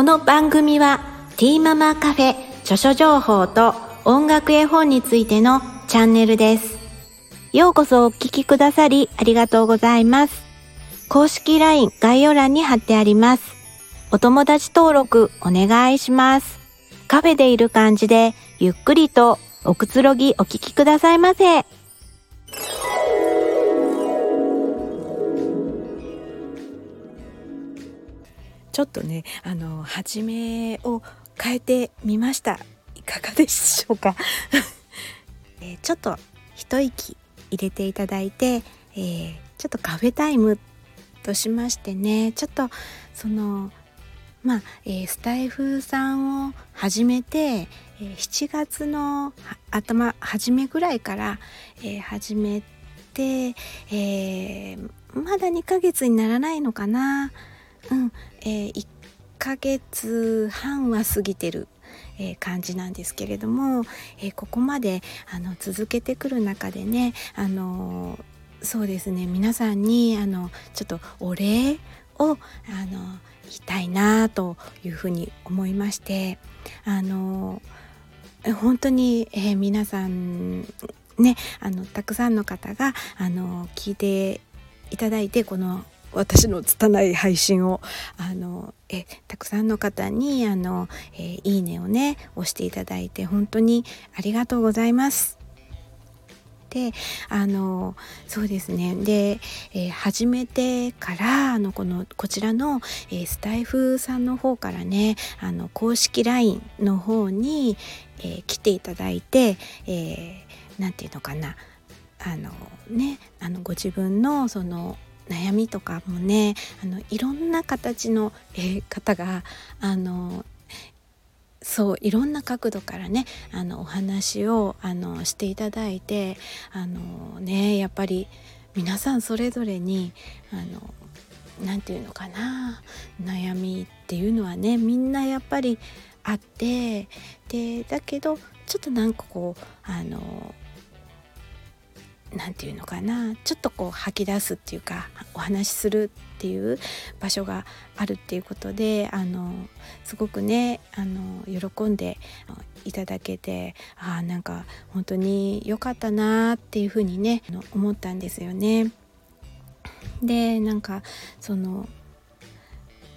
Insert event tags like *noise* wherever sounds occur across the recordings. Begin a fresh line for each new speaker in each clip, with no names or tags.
この番組はティーママカフェ著書情報と音楽絵本についてのチャンネルです。ようこそお聞きくださりありがとうございます。公式 LINE 概要欄に貼ってあります。お友達登録お願いします。カフェでいる感じでゆっくりとおくつろぎお聞きくださいませ。ちょっとね、あの、始めを変えてみました。いかがでしょうか、*laughs* えー、ちょっと一息入れていただいて、えー、ちょっとカフェタイムとしましてね、ちょっとその、まあ、えー、スタイフさんを始めて、えー、7月の頭初めぐらいから、えー、始めて、えー、まだ2ヶ月にならないのかなうん、えー、1ヶ月半は過ぎてる、えー、感じなんですけれども、えー、ここまであの続けてくる中でねあのそうですね皆さんにあのちょっとお礼をあの言いたいなというふうに思いましてあの本当に、えー、皆さんねあのたくさんの方があの聞いていただいてこの私の拙い配信をあのえたくさんの方にあの、えいいねをね押していただいて本当にありがとうございます。であのそうですねで、えー、始めてからあのこのこちらの、えー、スタイフさんの方からねあの公式 LINE の方に、えー、来ていただいて何、えー、て言うのかなあのねあのご自分のその悩みとかもねあのいろんな形の、えー、方があのそういろんな角度からねあのお話をあのしていただいてあのねやっぱり皆さんそれぞれにあの何て言うのかな悩みっていうのはねみんなやっぱりあってでだけどちょっとなんかこうあの何て言うのかなちょっとこう吐き出すっていうかお話しするっていう場所があるっていうことであのすごくねあの喜んでいただけてあなんか本当に良かったなっていうふうにね思ったんですよね。でなんかその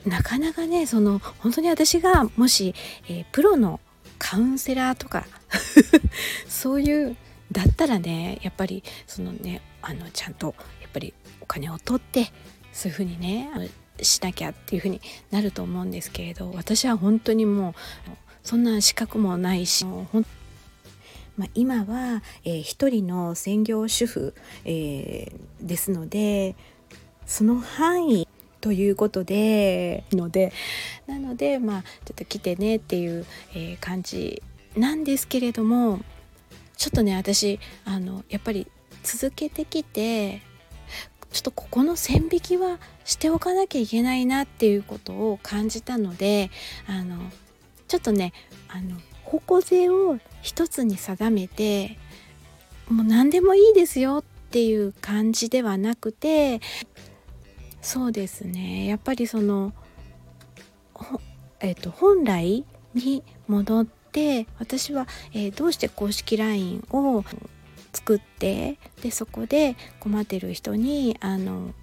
なかなかねその本当に私がもし、えー、プロのカウンセラーとか *laughs* そういうだったらねやっぱりそのねあのちゃんとやっぱりお金を取ってそういうふうにねしなきゃっていうふうになると思うんですけれど私は本当にもうそんな資格もないしまあ、今は、えー、一人の専業主婦、えー、ですのでその範囲ということでのでなのでまあちょっと来てねっていう、えー、感じなんですけれどもちょっとね私あのやっぱり続けてきてちょっとここの線引きはしておかなきゃいけないなっていうことを感じたのであのちょっとねあの矛背を一つに定めてもう何でもいいですよっていう感じではなくてそうですねやっぱりそのえっと本来に戻ってで私は、えー、どうして公式 LINE を作ってでそこで困ってる人にあの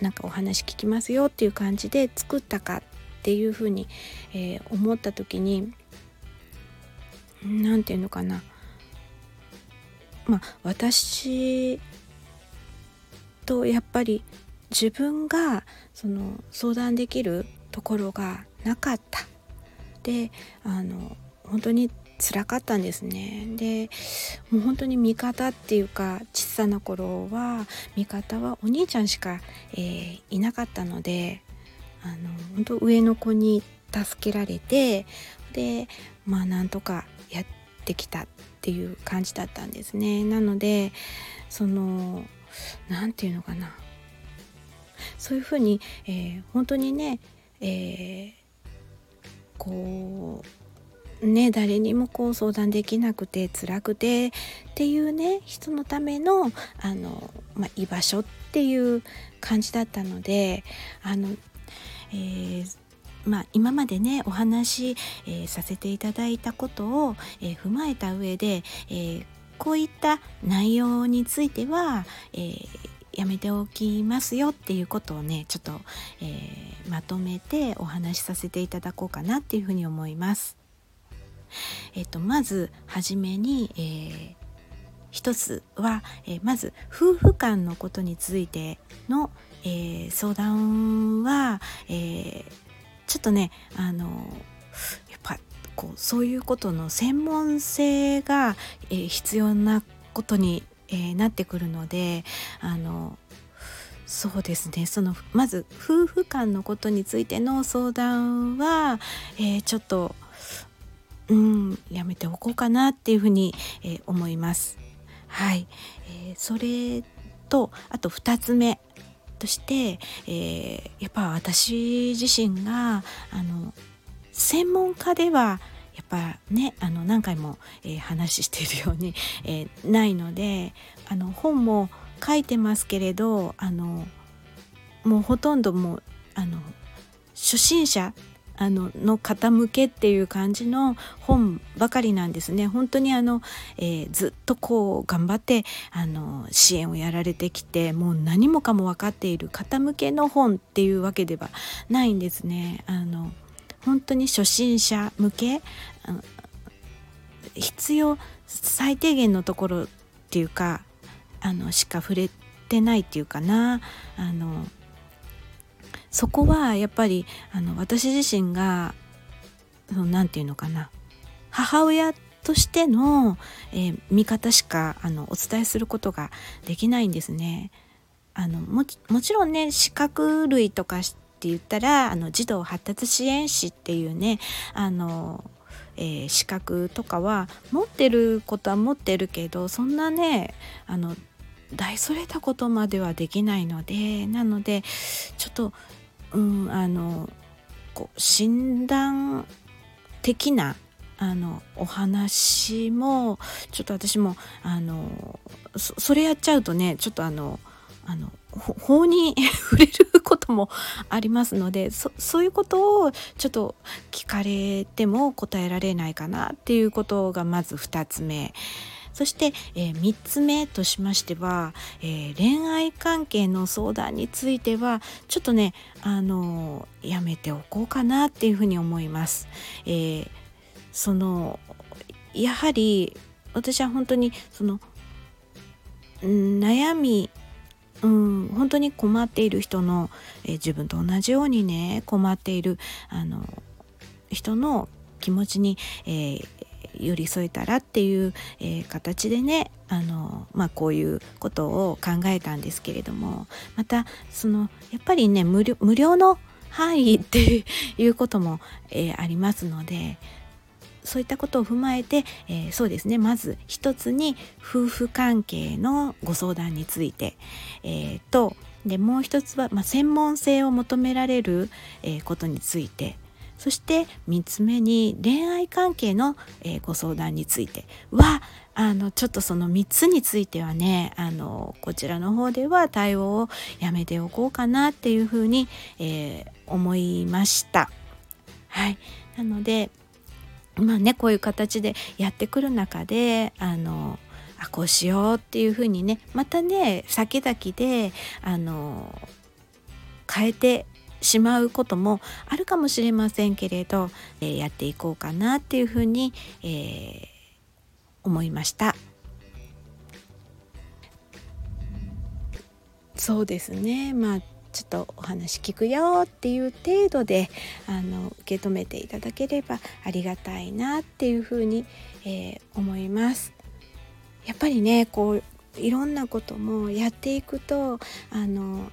なんかお話聞きますよっていう感じで作ったかっていうふうに、えー、思った時に何て言うのかな。まあ私とやっぱり自分がその相談できるところがなかった。であの本当に辛かったんですね。でもう本当に味方っていうか小さな頃は味方はお兄ちゃんしか、えー、いなかったのであの本当上の子に助けられてでまあなんとかやってきたっていう感じだったんですね。なのでその何て言うのかな。そういうふうに、えー、本当にね、えー、こうね誰にもこう相談できなくて辛くてっていうね人のためのあの、まあ、居場所っていう感じだったのであの、えー、まあ、今までねお話、えー、させていただいたことを、えー、踏まえた上で、え、こういった内容については、えやめておきますよっていうことをねちょっと、えまとめてお話しさせていただこうかなっていうふうに思います。えっと、まずはじめに、えー、一つは、えー、まず夫婦間のことについての、えー、相談は、えー、ちょっとねあのやっぱこうそういうことの専門性が、えー、必要なことに、えー、なってくるのであのそうですね。そのまず夫婦間のことについての相談は、えー、ちょっとうんやめておこうかなっていうふうに、えー、思います。はい、えー、それとあと2つ目として、え、やっぱ私自身があの専門家ではやっぱねあの何回も、えー、話しているように、えー、ないのであの本も書いてますけれどあのもうほとんどもうあの初心者あのの方向けっていう感じの本ばかりなんですね本当にあの、えー、ずっとこう頑張ってあの支援をやられてきてもう何もかも分かっている方向けの本っていうわけではないんですね。あの本当に初心者向け必要最低限のところっていうかあのしか触れてないっていうかなあのそこはやっぱりあの私自身が何て言うのかな母親としての、えー、見方しかあのお伝えすることができないんですね。あのもちろんね資格類とかって言ったらあの児童発達支援士っていうねあの、えー、資格とかは持ってることは持ってるけどそんなねあの大それたことまではできないのでなのでちょっとうんあのこう診断的なあのお話もちょっと私もあのそれやっちゃうとねちょっとあのあの法に触れることもありますのでそういうことをちょっと聞かれても答えられないかなっていうことがまず2つ目。そして、えー、3つ目としましては、えー、恋愛関係の相談についてはちょっとねあのー、やめておこうかなっていうふうに思います。えー、そのやはり私は本当にその悩みうん、本当に困っている人の、えー、自分と同じようにね困っているあの人の気持ちに、えー、寄り添えたらっていう、えー、形でねあの、まあ、こういうことを考えたんですけれどもまたそのやっぱりね無料の範囲っていうことも、えー、ありますのでそういったことを踏まえて、えー、そうですねまず一つに夫婦関係のご相談について、えー、とでもう一つは、まあ、専門性を求められる、え、ことについてそして3つ目に恋愛関係の、え、ご相談についてはあのちょっとその3つについてはねあのこちらの方では対応をやめておこうかなっていうふうに、えー、思いました。はい、なのでまあねこういう形でやってくる中であのあこうしようっていうふうにねまたね先々であの変えてしまうこともあるかもしれませんけれど、えー、やっていこうかなっていうふうに、えー、思いました。そうですねまあちょっとお話聞くよっていう程度であの受け止めていただければありがたいなっていうふうに、えー、思います。やっぱりねこういろんなこともやっていくとあの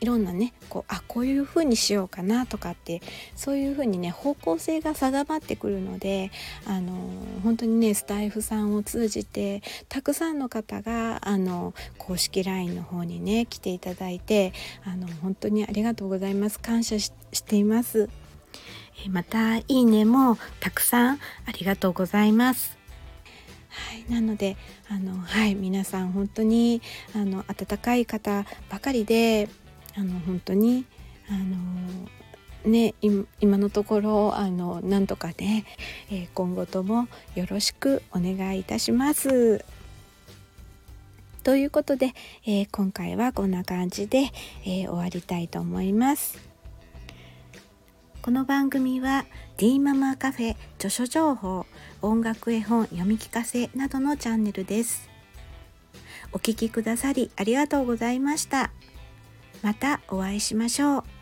いろんなねこうあこういう風にしようかなとかってそういう風にね方向性が定まってくるのであの本当にねスタイフさんを通じてたくさんの方があの公式 LINE の方にね来ていただいてあの本当にありがとうございます感謝しています。またいいねもたくさんありがとうございます。はい、なのであの、はい、皆さん本当にあの温かい方ばかりであの本当にあのね今のところあのなんとかね、えー、今後ともよろしくお願いいたします。ということで、えー、今回はこんな感じで、えー、終わりたいと思います。この番組は D ママカフェ著書情報音楽絵本読み聞かせなどのチャンネルです。お聴きくださりありがとうございました。またお会いしましょう。